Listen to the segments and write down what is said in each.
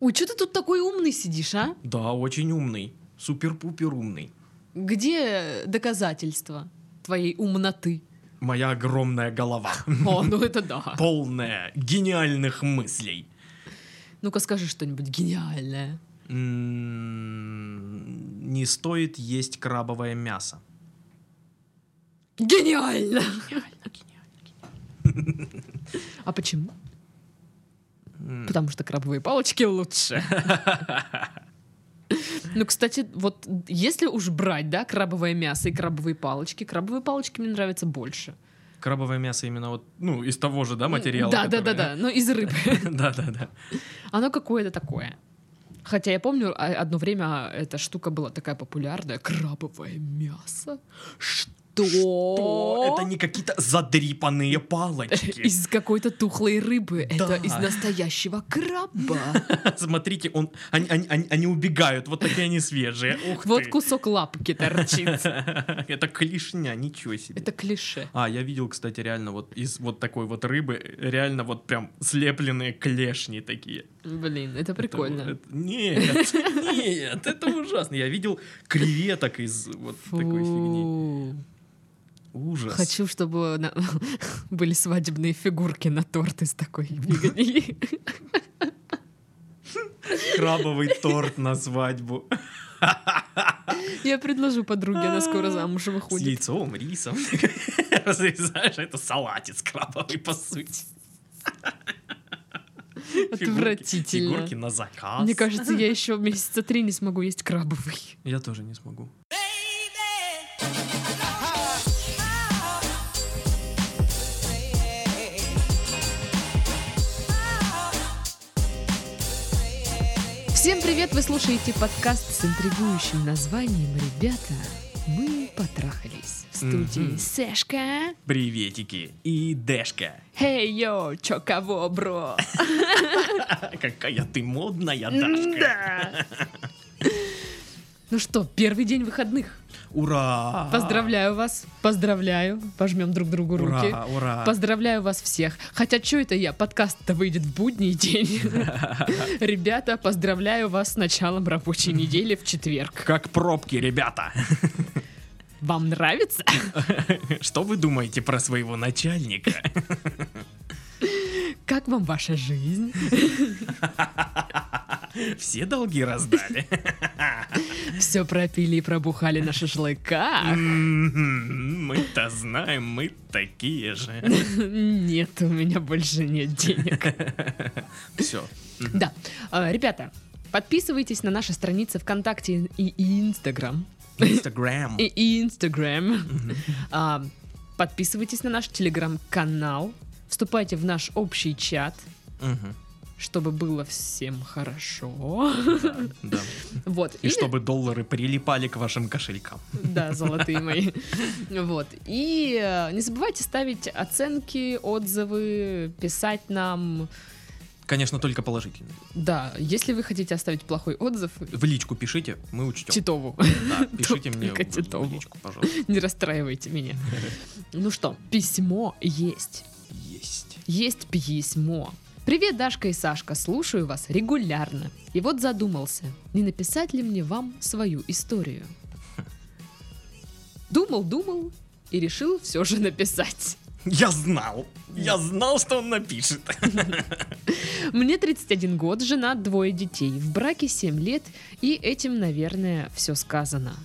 Ой, что ты тут такой умный сидишь, а? Да, очень умный. Супер-пупер умный. Где доказательства твоей умноты? Моя огромная голова. О, ну это да. Полная гениальных мыслей. Ну-ка скажи что-нибудь гениальное. М, Не стоит есть крабовое мясо. Гениально! А почему? Потому что крабовые палочки лучше. Ну, кстати, вот если уж брать, да, крабовое мясо и крабовые палочки, крабовые палочки мне нравятся больше. Крабовое мясо именно вот, ну, из того же, да, материала? Да, да, который- да, да, но из рыбы. Да, да, да. Оно какое-то такое. Хотя я помню, а- одно время эта штука была такая популярная. Крабовое мясо? Что? Что? Это не какие-то задрипанные палочки. Из какой-то тухлой рыбы. Это Да. из настоящего краба. Смотрите, он, они, они- они- убегают, вот такие они свежие. Ух Вот ты. кусок лапки торчит. Это клешня, ничего себе. Это клише. А, я видел, кстати, реально вот из вот такой вот рыбы, реально вот прям слепленные клешни такие. Блин, это Это- прикольно. это- нет, нет, это ужасно. Я видел креветок из вот такой фигни. Ужас. Хочу, чтобы на- были свадебные фигурки на торт из такой фигни. Крабовый торт на свадьбу. Я предложу подруге, она скоро замуж С выходит. яйцом, рисом. Разрезаешь, это салатец крабовый, по сути. Фигурки- Отвратительно. Фигурки на заказ. Мне кажется, я еще месяца три не смогу есть крабовый. Я тоже не смогу. Всем привет! Вы слушаете подкаст с интригующим названием «Ребята, мы потрахались». В студии Мгм. Сэшка. Приветики и Дэшка. Хей, йоу, чё кого, бро? Какая ты модная, Дашка. Да. Ну что, первый день выходных. Ура! Поздравляю вас, поздравляю. Пожмем друг другу руки. Ура, ура. Поздравляю вас всех. Хотя, что это я? Подкаст-то выйдет в будний день. Ребята, поздравляю вас с началом рабочей недели в четверг. Как пробки, ребята. Вам нравится? Что вы думаете про своего начальника? Как вам ваша жизнь? Все долги раздали. Все пропили и пробухали на шашлыках? Мы-то знаем, мы такие же. Нет, у меня больше нет денег. Все. Да, э, ребята, подписывайтесь на наши страницы ВКонтакте и Инстаграм. Инстаграм. И Инстаграм. А, Подписывайтесь на наш Телеграм-канал. Вступайте в наш общий чат, Мгм. Чтобы было всем хорошо. Да. Вот. И Или- чтобы доллары прилипали к вашим кошелькам. Да, золотые мои. Вот. И э, не забывайте ставить оценки, отзывы, писать нам. Конечно, только положительно. Да, если вы хотите оставить плохой отзыв, В личку пишите, мы учтем. Титову. Да, пишите мне в- в Титову. личку, пожалуйста. Не расстраивайте меня. Ну что, письмо есть. Есть. Есть письмо. Привет, Дашка и Сашка, слушаю вас регулярно. И вот задумался, не написать ли мне вам свою историю. Думал, думал и решил все же написать. Я знал. Я знал, что он напишет. Мне 31 год, жена, двое детей, в браке 7 лет, и этим, наверное, все сказано.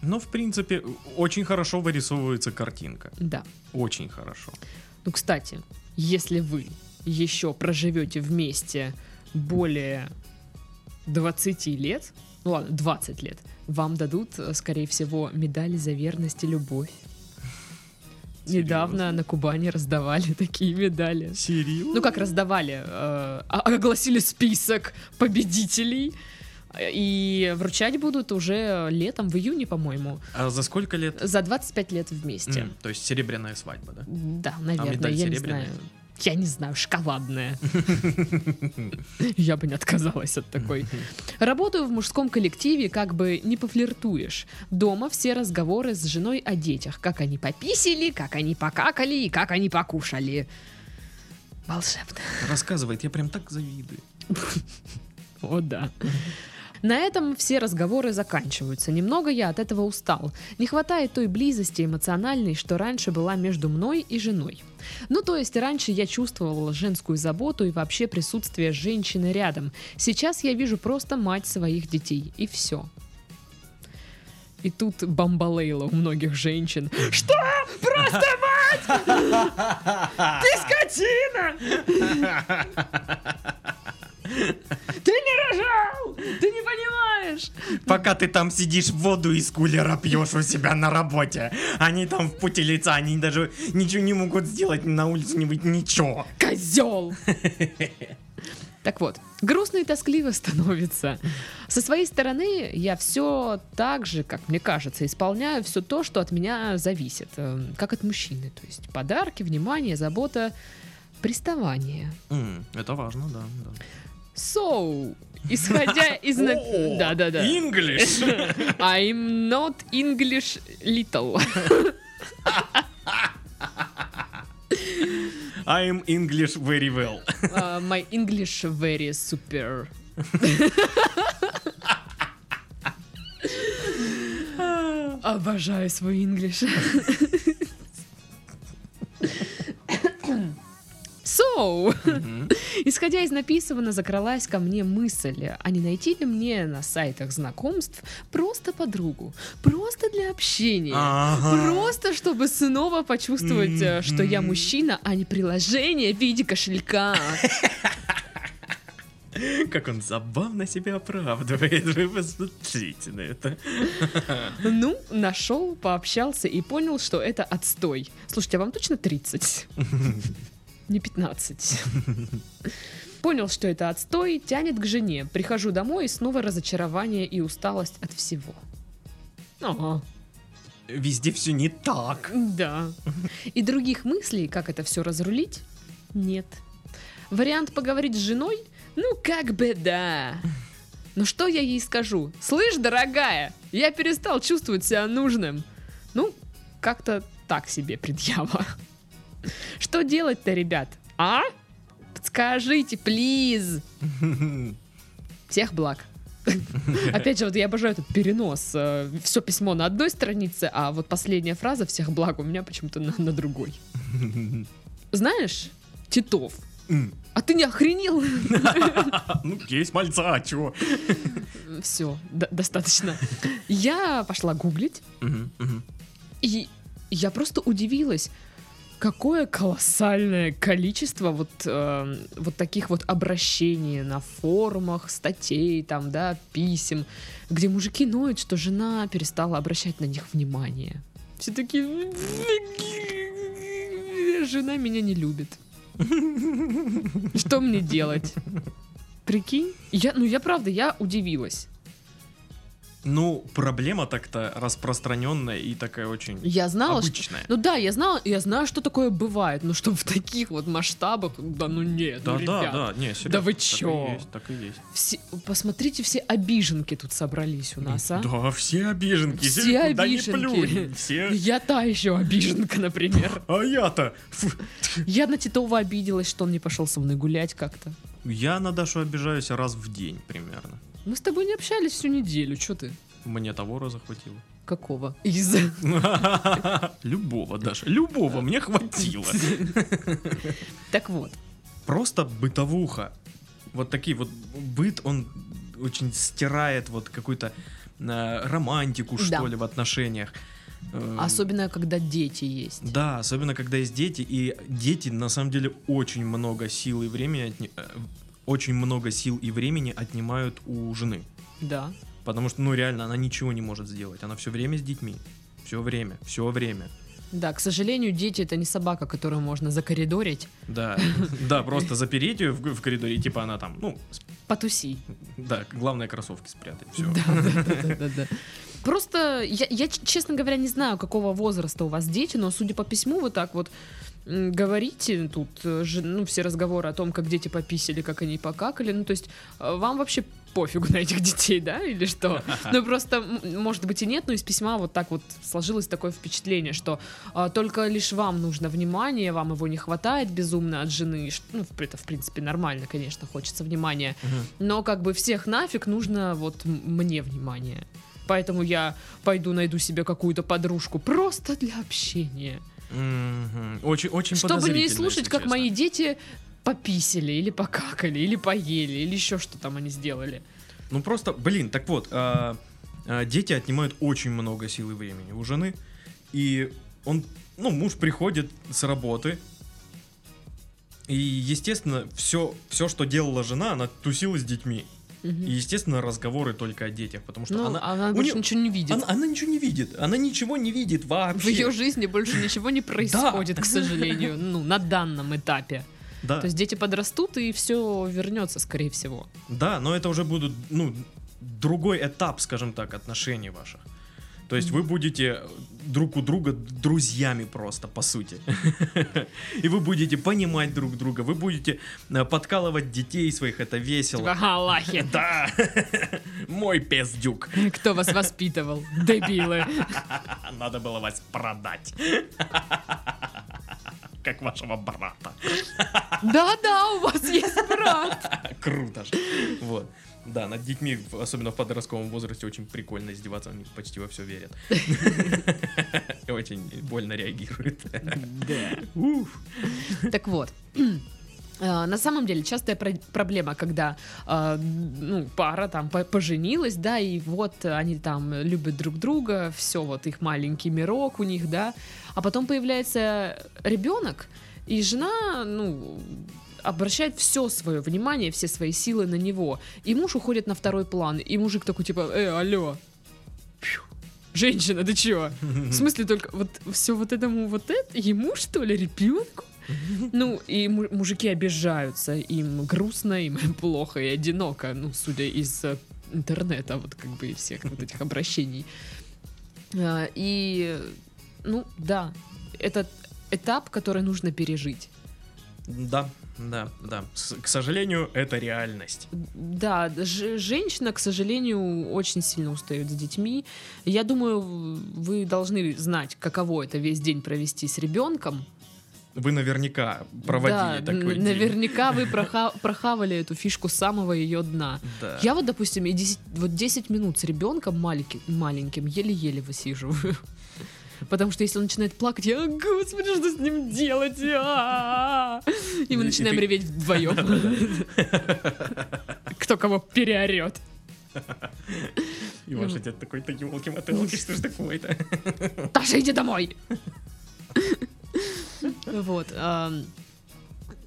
Но, в принципе, очень хорошо вырисовывается картинка. Да. Очень хорошо. Ну, кстати, если вы еще проживете вместе более 20 лет, ну ладно, 20 лет, вам дадут, э, скорее всего, медаль за верность и любовь. Недавно Серьезно? на Кубани раздавали такие медали. Серьезно? Ну как раздавали? э, а- огласили список победителей. э, И вручать будут уже летом, в июне, по-моему. А за сколько лет? За 25 лет вместе. М, То есть серебряная свадьба, да? Да, наверное, медаль я не знаю. Я не знаю, шоколадная. Я бы не отказалась от такой. Работаю в мужском коллективе, как бы не пофлиртуешь. Дома все разговоры с женой о детях. Как они пописили, как они покакали и как они покушали. Волшебно. Рассказывает, я прям так завидую. О, да. На этом все разговоры заканчиваются. Немного я от этого устал. Не хватает той близости эмоциональной, что раньше была между мной и женой. Ну, то есть раньше я чувствовала женскую заботу и вообще присутствие женщины рядом. Сейчас я вижу просто мать своих детей, и все. И тут бомбалейла у многих женщин. Что? Просто мать! Ты скотина! Ты не рожал! Ты не понимаешь! Пока ты там сидишь, воду из кулера пьешь у себя на работе. Они там в пути лица, они даже ничего не могут сделать, на улице не быть ничего. Козел! Так вот, грустно и тоскливо становится. Со своей стороны я все так же, как мне кажется, исполняю все то, что от меня зависит, э, как от мужчины. То есть подарки, внимание, забота, приставание. М, Это важно, да. да. So, исходя из... Да-да-да. English. I'm not English little. I'm English very well. Uh, my English very super. Обожаю свой English. So, исходя из написанного, закралась ко мне мысль, а не найти ли мне на сайтах знакомств просто подругу, просто для общения, Ага. просто чтобы снова почувствовать, э, что я мужчина, а не приложение в виде кошелька. Как он забавно себя оправдывает. Вы посмотрите на это. Ну, нашел, пообщался и понял, что это отстой. Слушайте, а вам точно 30? Не 15. Понял, что это отстой, тянет к жене. Прихожу домой и снова разочарование и усталость от всего. Ага, Везде все не так. да. И других мыслей, как это все разрулить, нет. Вариант поговорить с женой? Ну, как бы да. Но что я ей скажу? Слышь, дорогая, я перестал чувствовать себя нужным. Ну, как-то так себе предъява. Что делать-то, ребят? А? Подскажите, плиз. Всех благ. Опять же, вот я обожаю этот перенос. Все письмо на одной странице, а вот последняя фраза «всех благ» у меня почему-то на, на другой. Знаешь, Титов, а ты не охренел? Ну, есть мальца, а чего? Все, достаточно. Я пошла гуглить, и я просто удивилась, какое колоссальное количество вот, э, вот таких вот обращений на форумах, статей, там, да, писем, где мужики ноют, что жена перестала обращать на них внимание. Все такие... Жена меня не любит. Что мне делать? Прикинь? Я, ну я правда, я удивилась. Ну, проблема так-то распространенная и такая очень Я знала, что... обычная. Ну да, я знала, я знаю, что такое бывает, но чтобы в таких вот масштабах, да ну нет, Да, ну, да, ребят. да, не, серьезно. Да вы так и чё? есть, Так и есть. Все, посмотрите, все обиженки тут собрались у нас, а? Да, все обиженки. Все ни обиженки. плюнь, Все... Я та еще обиженка, например. А я-то... Я на Титова обиделась, что он не пошел со мной гулять как-то. Я на Дашу обижаюсь раз в день примерно. Мы с тобой не общались всю неделю, что ты? Мне того захватило. Какого? Из. Любого, Даша, любого мне хватило. Так вот. Просто бытовуха. Вот такие вот быт, он очень стирает вот какую-то э, романтику, Да. что ли, в отношениях. Э, Особенно, когда дети есть. Да, особенно когда есть дети, и дети на самом деле очень много сил и времени, отни- э, очень много сил и времени отнимают у жены. Да. Потому что, ну реально, она ничего не может сделать. Она все время с детьми. Все время, все время. Да, к сожалению, дети это не собака, которую можно закоридорить. Да, да, просто запереть ее в, в коридоре, типа она там, ну, Потуси. да, главное кроссовки спрятать. Все. Да, да, да, да. Просто я, я, честно говоря, не знаю, какого возраста у вас дети, но судя по письму, вы так вот говорите тут, э, ну, все разговоры о том, как дети пописали, как они покакали, ну, то есть э, вам вообще пофигу на этих детей, да, или что? Ну, просто, может быть, и нет, но из письма вот так вот сложилось такое впечатление, что а, только лишь вам нужно внимание, вам его не хватает безумно от жены. Ш- Ну, это, в принципе, нормально, конечно, хочется внимания. Но как бы всех нафиг нужно вот мне внимание. Поэтому я пойду найду себе какую-то подружку просто для общения. Мгм. Очень, очень Чтобы не слушать, как честно. мои дети пописали, или покакали, или поели, или еще что там они сделали. Ну просто, блин, так вот, а, а, дети отнимают очень много сил и времени у жены. И он, ну, муж приходит с работы. И, естественно, все, все, что делала жена, она тусила с детьми. И, естественно, разговоры только о детях, потому что Ну, она, она у больше неё- ничего не видит. она, она ничего не видит. Она ничего не видит вообще. В ее жизни больше ничего не происходит, к сожалению, ну, на данном этапе. Да, То есть дети подрастут, и все вернется, скорее всего. да, но это уже будут, ну, другой этап, скажем так, отношений ваших. То есть вы будете друг у друга друзьями просто, по сути. И вы будете понимать друг друга, вы будете э, подкалывать детей своих, это весело. Ага, лахи. Да, мой пес-дюк. Кто вас воспитывал? Дебилы. Надо было вас продать. Как вашего брата. Да-да, у вас есть брат. Круто же. Вот. Да, над детьми, особенно в подростковом возрасте, очень прикольно издеваться, они почти во все верят. Очень больно реагируют. Уф. Так вот. Э, На самом деле частая про- проблема, когда э, ну, пара там по- поженилась, да, и вот они там любят друг друга, все, вот их маленький мирок у них, да, а потом появляется ребенок, и жена, ну, обращает все свое внимание, все свои силы на него, и муж уходит на второй план, и мужик такой типа, э, алло. Женщина, ты чё? В смысле только вот все вот этому вот это ему что ли ребенку? Ну и му- мужики обижаются, им грустно, им плохо и одиноко, ну судя из э, интернета вот как бы и всех вот этих обращений. А, И ну да, это этап, который нужно пережить. Да, да, да. С- К сожалению, это реальность. Да, женщина, к сожалению, очень сильно устает с детьми. Я думаю, вы должны знать, каково это весь день провести с ребенком. Вы наверняка проводили да, такой день. наверняка вы проха- прохавали эту фишку с самого ее дна. Да. Я вот, допустим, и 10, вот 10 минут с ребенком маленьким, маленьким еле-еле высиживаю. Потому что если он начинает плакать, я, «О, господи, что с ним делать? А-а-а!» И мы И начинаем ты- реветь вдвоем. Кто кого переорет. И ваш отец такой-то елки-мотылки, что ж такое-то? Таша, иди домой! Вот.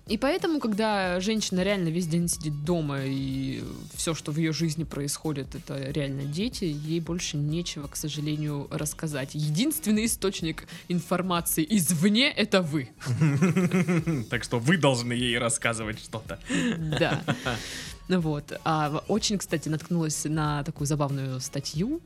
И поэтому, когда женщина реально весь день сидит дома, и все, что в ее жизни происходит, это реально дети, ей больше нечего, к сожалению, рассказать. Единственный источник информации извне — это вы. Так что вы должны ей рассказывать что-то. Да. Вот. А очень, кстати, наткнулась на такую забавную статью.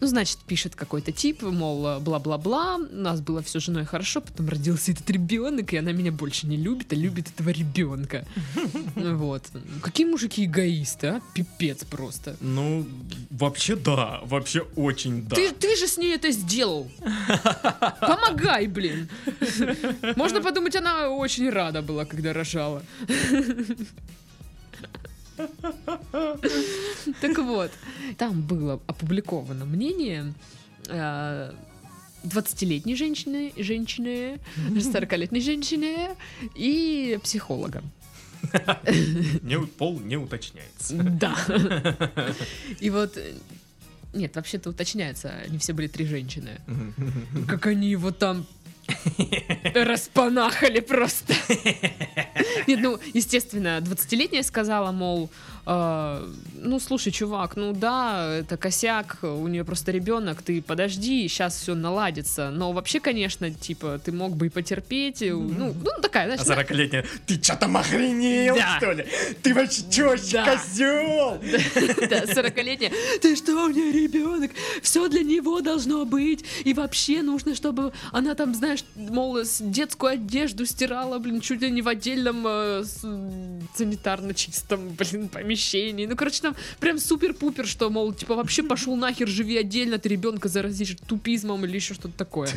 Ну, значит, пишет какой-то тип, мол, бла-бла-бла, у нас было все с женой хорошо, потом родился этот ребенок, и она меня больше не любит, а любит этого ребенка. Вот. Какие мужики эгоисты, а? Пипец просто. Ну, вообще да, вообще очень да. Ты, ты же с ней это сделал. Помогай, блин. Можно подумать, она очень рада была, когда рожала. Так вот, там было опубликовано мнение э, 20-летней женщины, женщины, 40-летней женщины и психолога. Не пол не уточняется. Да. И вот... э, Нет, вообще-то уточняется, они все были три женщины. Как они его там распанахали просто. Нет, ну, естественно, 20-летняя сказала, мол, «А, ну, слушай, чувак, ну да, это косяк, у нее просто ребенок, ты подожди, сейчас все наладится. Но вообще, конечно, типа, ты мог бы и потерпеть, и, ну, ну такая, А знаешь, 40-летняя, ты что там охренел, Да. что ли? Ты вообще чё, Да. козел? Да, 40-летняя. Ты что, у нее ребенок? Все для него должно быть. И вообще нужно, чтобы она там, знаешь, мол, детскую одежду стирала, блин, чуть ли не в отдельном в с- санитарно чистом, блин, помещении. Ну, короче, там прям супер-пупер, что, мол, типа, вообще пошел нахер, живи отдельно, ты ребенка заразишь тупизмом или еще что-то такое.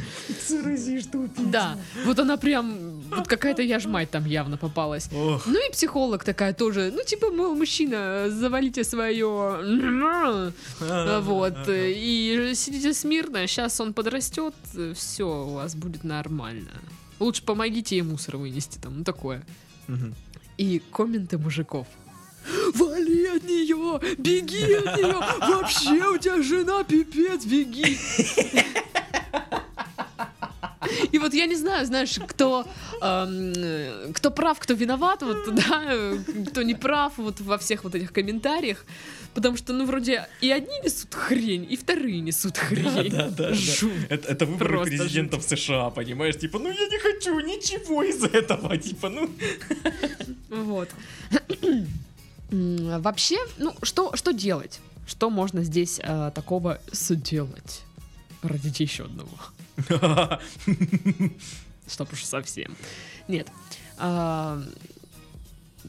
Заразишь Да, вот она прям, вот какая-то я ж мать там явно попалась. Ох. Ну и психолог такая тоже, ну типа, мол, мужчина, завалите свое, вот, и сидите смирно, сейчас он подрастет, все, у вас будет нормально. Лучше помогите ей мусор вынести, там, ну такое. Мгм. И комменты мужиков. Вали от нее! Беги от нее! Вообще у тебя жена пипец, беги! И вот я не знаю, знаешь, кто, эм, кто прав, кто виноват, вот, да, кто не прав вот во всех вот этих комментариях. Потому что, ну, вроде и одни несут хрень, и вторые несут хрень. Да, да, да. Жуть. Это, это выборы Просто президентов США, понимаешь? Типа, ну я не хочу ничего из этого. Типа, ну. Вот. Вообще, ну, что, что делать? Что можно здесь э, такого сделать? Родить еще одного. Чтоб уж совсем. Нет.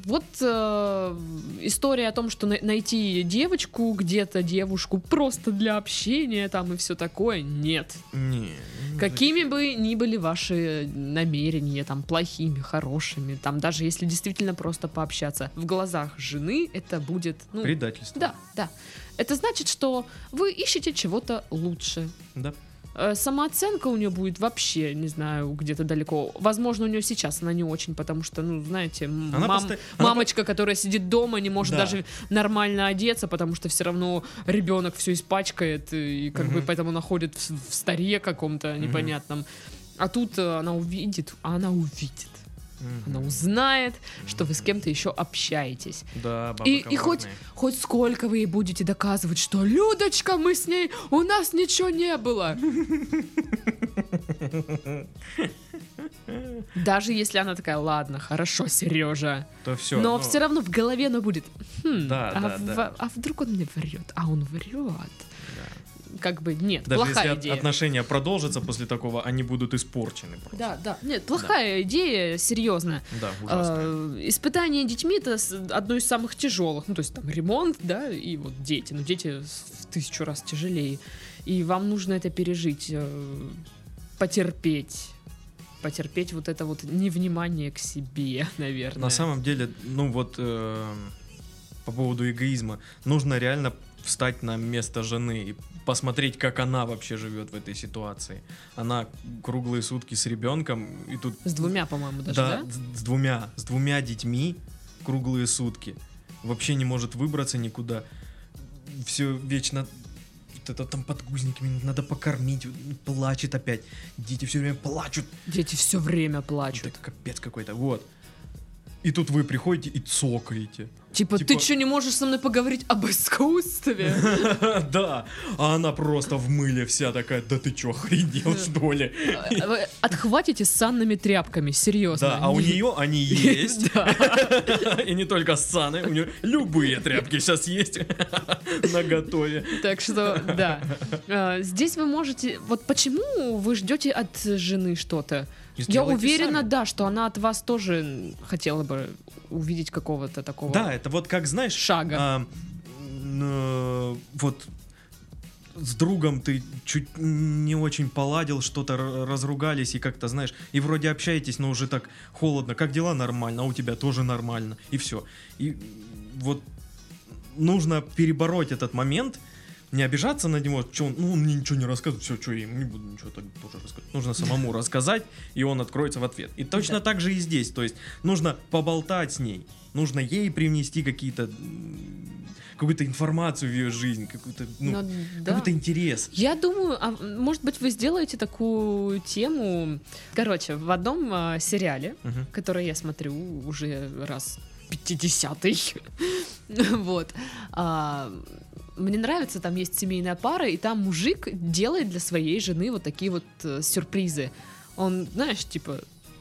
Вот э, история о том, что на- найти девочку где-то, девушку просто для общения там и все такое, нет. Не. Какими бы ни были ваши намерения, там, плохими, хорошими, там, даже если действительно просто пообщаться, в глазах жены это будет, ну, Предательство. да, да. Это значит, что вы ищете чего-то лучше. Да. Э, Самооценка у нее будет вообще, не знаю, где-то далеко. Возможно, у нее сейчас она не очень, потому что, ну, знаете, Она мам- она мамочка, которая сидит дома, не может Да. даже нормально одеться, потому что все равно ребенок все испачкает, и как бы Мгм. поэтому находит в, в старе каком-то непонятном. А тут э, она увидит, а она увидит. Мгм. Она узнает, что вы с кем-то еще общаетесь. Да, бабы И, и хоть, хоть сколько вы ей будете доказывать, что Людочка, мы с ней, у нас ничего не было. Даже если она такая, ладно, хорошо, Сережа. То все. Но все равно в голове она будет, «Хм, Да, а, да, в- да. а вдруг он мне врет? А он врет. Как бы нет, Даже плохая если идея. отношения продолжатся после такого, они будут испорчены просто. Да, да, нет, плохая идея, серьезно. Да, ужасно. Э, Испытание детьми это одно из самых тяжелых. Ну, то есть там ремонт, да, и вот дети. Но дети в тысячу раз тяжелее. И вам нужно это пережить, э, потерпеть. Потерпеть вот это вот невнимание к себе, наверное. На самом деле, ну вот э, по поводу эгоизма, нужно реально встать на место жены и посмотреть, как она вообще живет в этой ситуации. Она круглые сутки с ребенком и тут С двумя, по-моему, даже, да, да? С, двумя, с двумя детьми круглые сутки. Вообще не может выбраться никуда. Все вечно это там подгузниками надо покормить, плачет опять. Дети все время плачут. Дети все время Это плачут. капец какой-то. Вот. И тут вы приходите и цокаете. Типа, ты типа- что, не можешь со мной поговорить об искусстве? Да, а она просто в мыле вся такая, да ты чё, охренел что ли? Вы Отхватите с санными тряпками, серьезно. Да, а у Не- нее они есть. И не только саны, у нее любые тряпки сейчас есть на готове. Так что, да. А, Здесь вы можете... Вот почему вы ждете от жены что-то? Я уверена, сами. да, что она от вас тоже хотела бы увидеть какого-то такого Да, это вот как, знаешь, шага. а, э, вот с другом ты чуть не очень поладил, что-то разругались и как-то, знаешь, и вроде общаетесь, но уже так холодно. Как дела? Нормально, а у тебя тоже нормально. И все. И вот нужно перебороть этот момент, не обижаться на него, что он, ну, он мне ничего не рассказывает, все, что я ему не буду ничего так тоже рассказывать. Нужно самому рассказать, и он откроется в ответ. И точно Да. так же и здесь, то есть нужно поболтать с ней, нужно ей привнести какие-то какую-то информацию в ее жизнь, какую-то, ну, Ну, да. какой-то интерес. Я думаю, а может быть, вы сделаете такую тему. Короче, в одном а, сериале, Мгм. который я смотрю уже раз 50-й, вот, а, мне нравится, там есть семейная пара, и там мужик делает для своей жены вот такие вот э, сюрпризы. Он, знаешь, типа,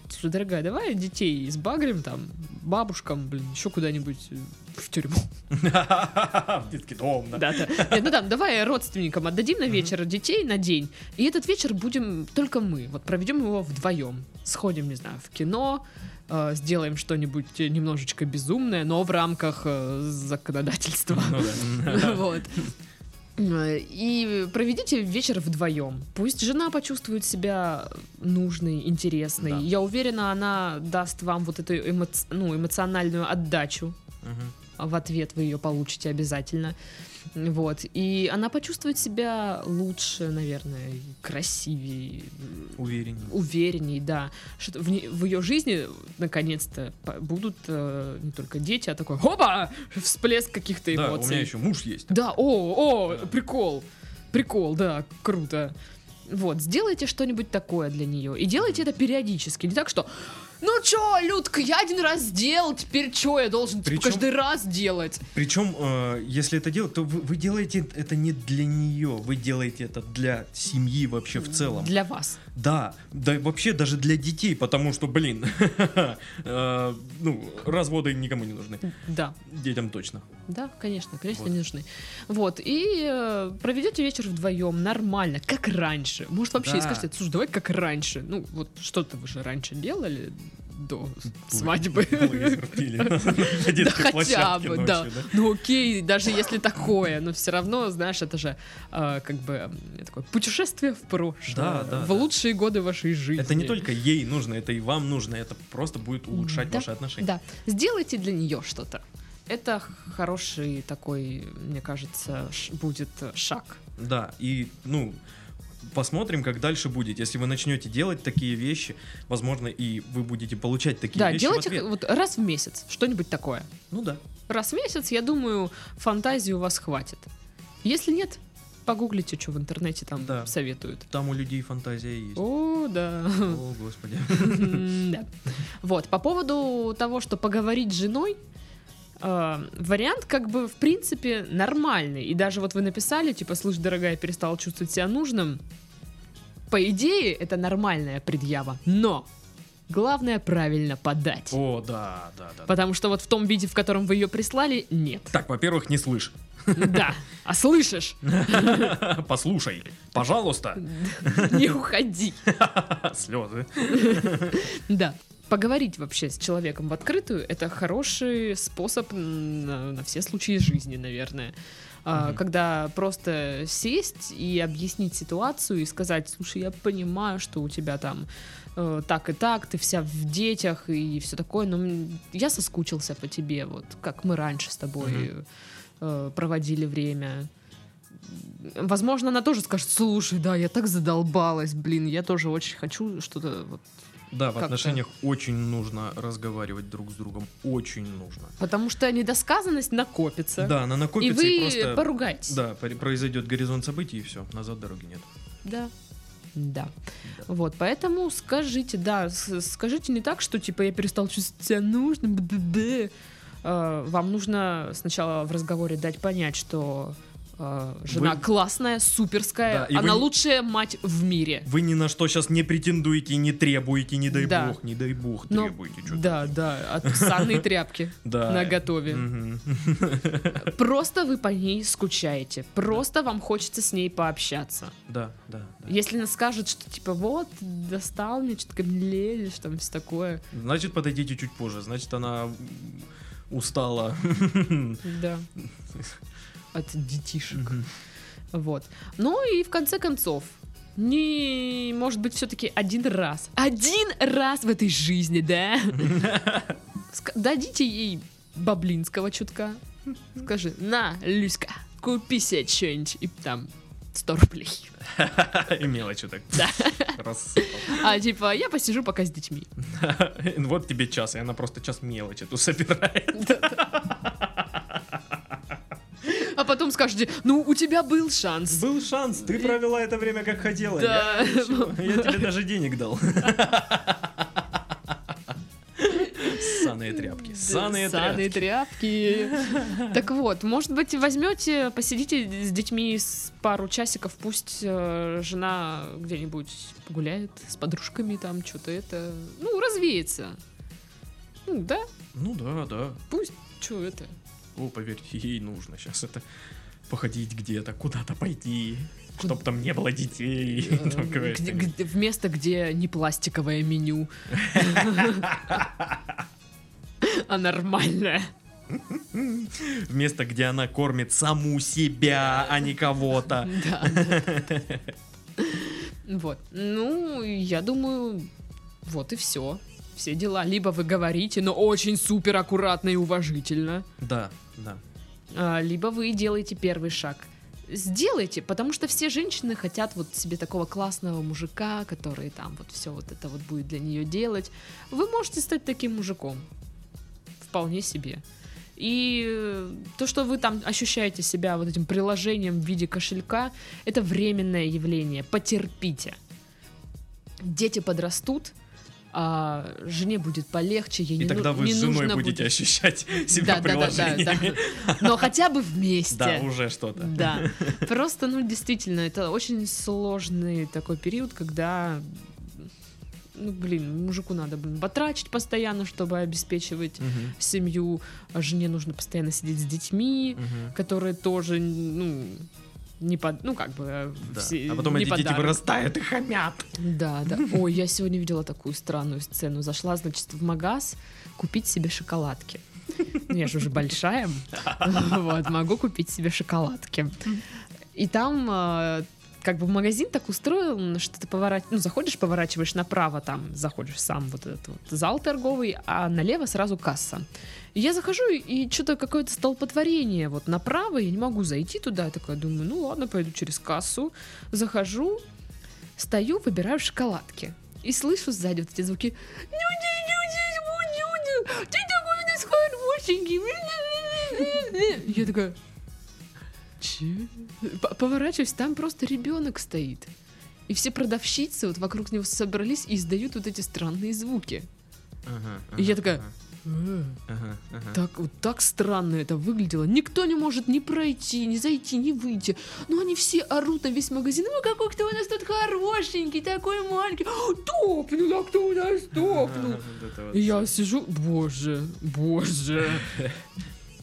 «Слушай, дорогая, давай детей сбагрим там, бабушкам, блин, еще куда-нибудь э, в тюрьму. В детский дом, да. Да, да. Ну там, давай родственникам отдадим на вечер детей на день. И этот вечер будем только мы. Вот проведем его вдвоем. Сходим, не знаю, в кино, э, сделаем что-нибудь немножечко безумное, но в рамках э, законодательства. Ну. Вот. И проведите вечер вдвоем. Пусть жена почувствует себя нужной, интересной. Да. Я уверена, она даст вам вот эту эмоц- ну, эмоциональную отдачу. Мгм. В ответ вы ее получите обязательно. Вот. И она почувствует себя лучше, наверное, красивее, Увереннее. уверенней, да. Что в, в ее жизни наконец-то будут э, не только дети, а такой хопа! Всплеск каких-то Да, эмоций. у меня еще муж есть. Да, о, о, Да. прикол. Прикол, да, круто. Вот, сделайте что-нибудь такое для нее. И делайте это периодически. Не так, что ну чё, Людка, я один раз сделал, теперь чё, я должен типа, Причём- каждый раз делать? Причем, э, если это делать, то вы, вы делаете это не для нее, вы делаете это для семьи вообще в целом. Для вас. Да, да вообще даже для детей, потому что, блин, э, ну, разводы никому не нужны. Да. Детям точно. Да, конечно, конечно, Вот. не нужны. Вот, и э, проведете вечер вдвоем нормально, как раньше. Может, вообще и скажете, слушай, давай как раньше. Ну, вот что-то вы же раньше делали до свадьбы. Блейзер пили на Да хотя бы, да. Ну окей, даже если такое, но все равно, знаешь, это же э, как бы такое путешествие в прошлое, в лучшие годы вашей жизни. Это не только ей нужно, это и вам нужно, это просто будет улучшать ваши отношения. Да, сделайте для нее что-то. Это хороший такой, мне кажется, будет шаг. Да, и, ну, посмотрим, как дальше будет. Если вы начнете делать такие вещи, возможно, и вы будете получать такие да, вещи в делайте ответ. вот раз в месяц что-нибудь такое. Ну да. Раз в месяц, я думаю, фантазии у вас хватит. Если нет, погуглите, что в интернете там Да. советуют. Там у людей фантазия есть. О, да. О, господи. Да. Вот, по поводу того, что поговорить с женой, э, вариант как бы в принципе нормальный. И даже вот вы написали, типа, слушай, дорогая, перестала чувствовать себя нужным. По идее, это нормальная предъява. Но главное правильно подать. О, да, да, да. Потому что вот в том виде, в котором вы ее прислали, нет. Так, во-первых, не слышь. Да. А слышишь? Послушай, пожалуйста. Не уходи. Слезы. Да. Поговорить вообще с человеком в открытую это хороший способ на, на все случаи жизни, наверное. Мгм. Когда просто сесть и объяснить ситуацию и сказать, слушай, я понимаю, что у тебя там э, так и так, ты вся в детях и все такое, но я соскучился по тебе, вот как мы раньше с тобой Мгм. э, проводили время. Возможно, она тоже скажет, слушай, да, я так задолбалась, блин, я тоже очень хочу что-то вот Да, в отношениях очень нужно разговаривать друг с другом. Очень нужно. Потому что недосказанность накопится. Да, она И накопится вы и просто... поругаетесь. Да, произойдет горизонт событий и все, назад дороги нет. Да. Да. Да. Вот, поэтому скажите, да, скажите не так, что типа я перестал чувствовать себя нужным, б-б-б. Э, Вам нужно сначала в разговоре дать понять, что э, жена Вы- классная, суперская, Да, вы она не- лучшая мать в мире. Вы ни на что сейчас не претендуете, не требуете, не дай Да. бог, не дай бог Но- требуете. что-то. Да, да, от санной тряпки на готове. Просто вы по ней скучаете. Просто вам хочется с ней пообщаться. Да, да. Если она скажет, что типа вот, достал мне, что-то лезешь, там все такое. Значит, подойдите чуть позже. Значит, она устала. Да. От детишек. Мгм. Вот. Ну и в конце концов, не, может быть, все-таки один раз. Один раз в этой жизни, да? Дадите ей баблинского чутка. Скажи, на, Люська, купи себе что-нибудь. И там 100 рублей. И мелочи так. Да. А типа, я посижу пока с детьми. Вот тебе час, и она просто час мелочи тут собирает. Потом скажете, ну, у тебя был шанс. Был шанс, ты провела это время как хотела. Да. Я, я тебе даже денег дал. Саные тряпки. Саные Саные тряпки. тряпки. Так вот, может быть, возьмете, посидите с детьми с пару часиков, пусть э, жена где-нибудь погуляет с подружками, там что-то это, ну, развеется. Ну, да, Ну да, да. пусть, что это. О, поверьте, ей нужно сейчас это. Походить где-то, куда-то пойти, чтоб там не было детей. Э, в место, где не пластиковое меню, а нормальное. В место, где она кормит саму себя, а не кого-то. Вот. Ну, я думаю, вот и все. Все дела. Либо вы говорите, но очень супер аккуратно и уважительно. Да, да. А, либо вы делаете первый шаг. Сделайте, потому что все женщины хотят вот себе такого классного мужика, который там вот все вот это вот будет для нее делать. Вы можете стать таким мужиком. Вполне себе. И э, то, что вы там ощущаете себя вот этим приложением в виде кошелька, это временное явление. Потерпите. Дети подрастут, а жене будет полегче, ей И не, тогда вы не с женой будете будет ощущать себя да, да, да, да, приложениями. да. Но хотя бы вместе. Да, уже что-то. Да. Просто, ну, действительно, это очень сложный такой период, когда ну, блин, мужику надо, блин, батрачить постоянно, чтобы обеспечивать Мгм, семью, а жене нужно постоянно сидеть с детьми, мгм. которые тоже, ну, не под, ну, как бы, э, Да. все- А потом не эти дети подарок. вырастают и хамят. Да, да. Ой, я сегодня видела такую странную сцену. Зашла, значит, в магаз купить себе шоколадки. Ну, Я же уже большая, вот, могу купить себе шоколадки. И там э, как бы магазин так устроен, что ты поворачиваешь, ну, заходишь, поворачиваешь направо, там, заходишь сам вот этот вот зал торговый, а налево сразу касса. И я захожу, и что-то какое-то столпотворение вот направо, я не могу зайти туда, я такая думаю, ну ладно, пойду через кассу, захожу, стою, выбираю шоколадки. И слышу сзади вот эти звуки. Люди, люди, люди, ты такой у нас хорошенький. Я такая, че? Поворачиваюсь, там просто ребенок стоит. И все продавщицы вот вокруг него собрались и издают вот эти странные звуки. Ага, И я ага, такая, ага, «Э, ага, ага. так, вот так странно это выглядело. Никто не может ни пройти, ни зайти, ни выйти. Но они все орут на весь магазин. Ну какой кто у нас тут хорошенький, такой маленький. «О, Топнул, а кто у нас топнул? И я сижу, боже, боже.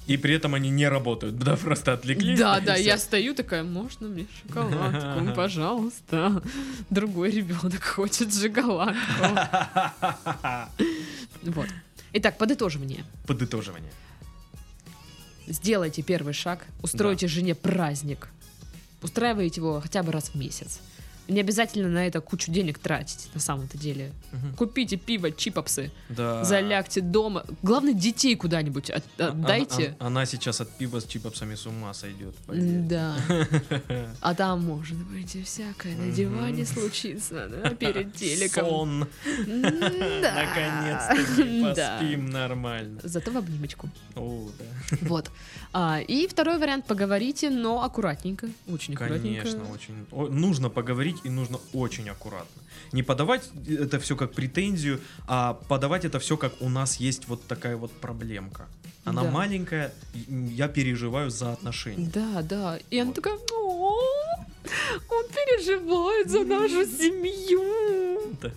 И при этом они не работают, да, просто отвлеклись. Да, да, я стою такая, можно мне шоколадку, Ну, пожалуйста. Другой ребенок хочет шоколадку. Вот. Итак, подытоживание. Подытоживание. Сделайте первый шаг, устройте жене праздник. Устраивайте его хотя бы раз в месяц. Не обязательно на это кучу денег тратить, на самом-то деле. Мгм. Купите пиво, чипопсы, Да. залягте дома. Главное, детей куда-нибудь от- А- отдайте. а- а- Она сейчас от пива с чипопсами с ума сойдет. поверь. Да. А там может быть и всякое на диване случится, да, перед телеком. Сон. Да. поспим нормально. Зато в обнимочку. О, да. Вот. А, и второй вариант поговорите, но аккуратненько. Очень аккуратненько. Конечно, очень. нужно поговорить и нужно очень аккуратно. Не подавать это все как претензию, а подавать это все как у нас есть вот такая вот проблемка. Она Да. маленькая, я переживаю за отношения. Да, да. И она Вот. такая, «О, он переживает за нашу семью. Да.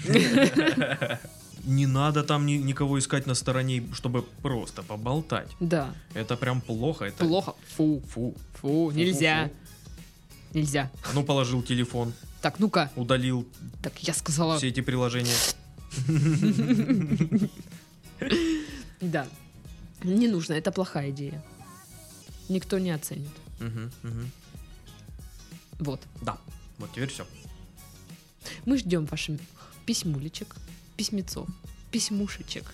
Не надо там ни- никого искать на стороне, чтобы просто поболтать. Да, Это прям плохо. Это... плохо. Фу, Фу. фу, нельзя. Нельзя. А ну положил телефон, Так, ну-ка. удалил Так, я сказала. все эти приложения. Да. Не нужно, это плохая идея. Никто не оценит. Вот. Да, вот теперь все. Мы ждем ваших письмулечек, письмецов, письмушечек,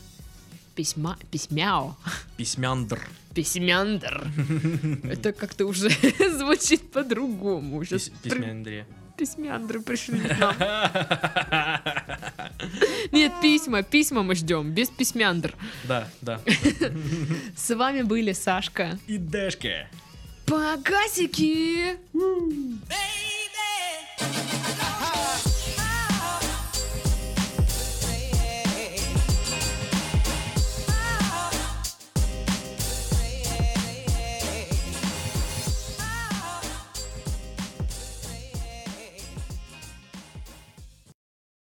письма, письмяо, Письмяндр. письмяндр. Это как-то уже звучит по-другому. Сейчас Пис- Письмяндрия. письмяндры пришли к нам. Нет, письма, письма мы ждем, без письмяндр. Да, да. С вами были Сашка. И Дэшка. Погасики! Baby,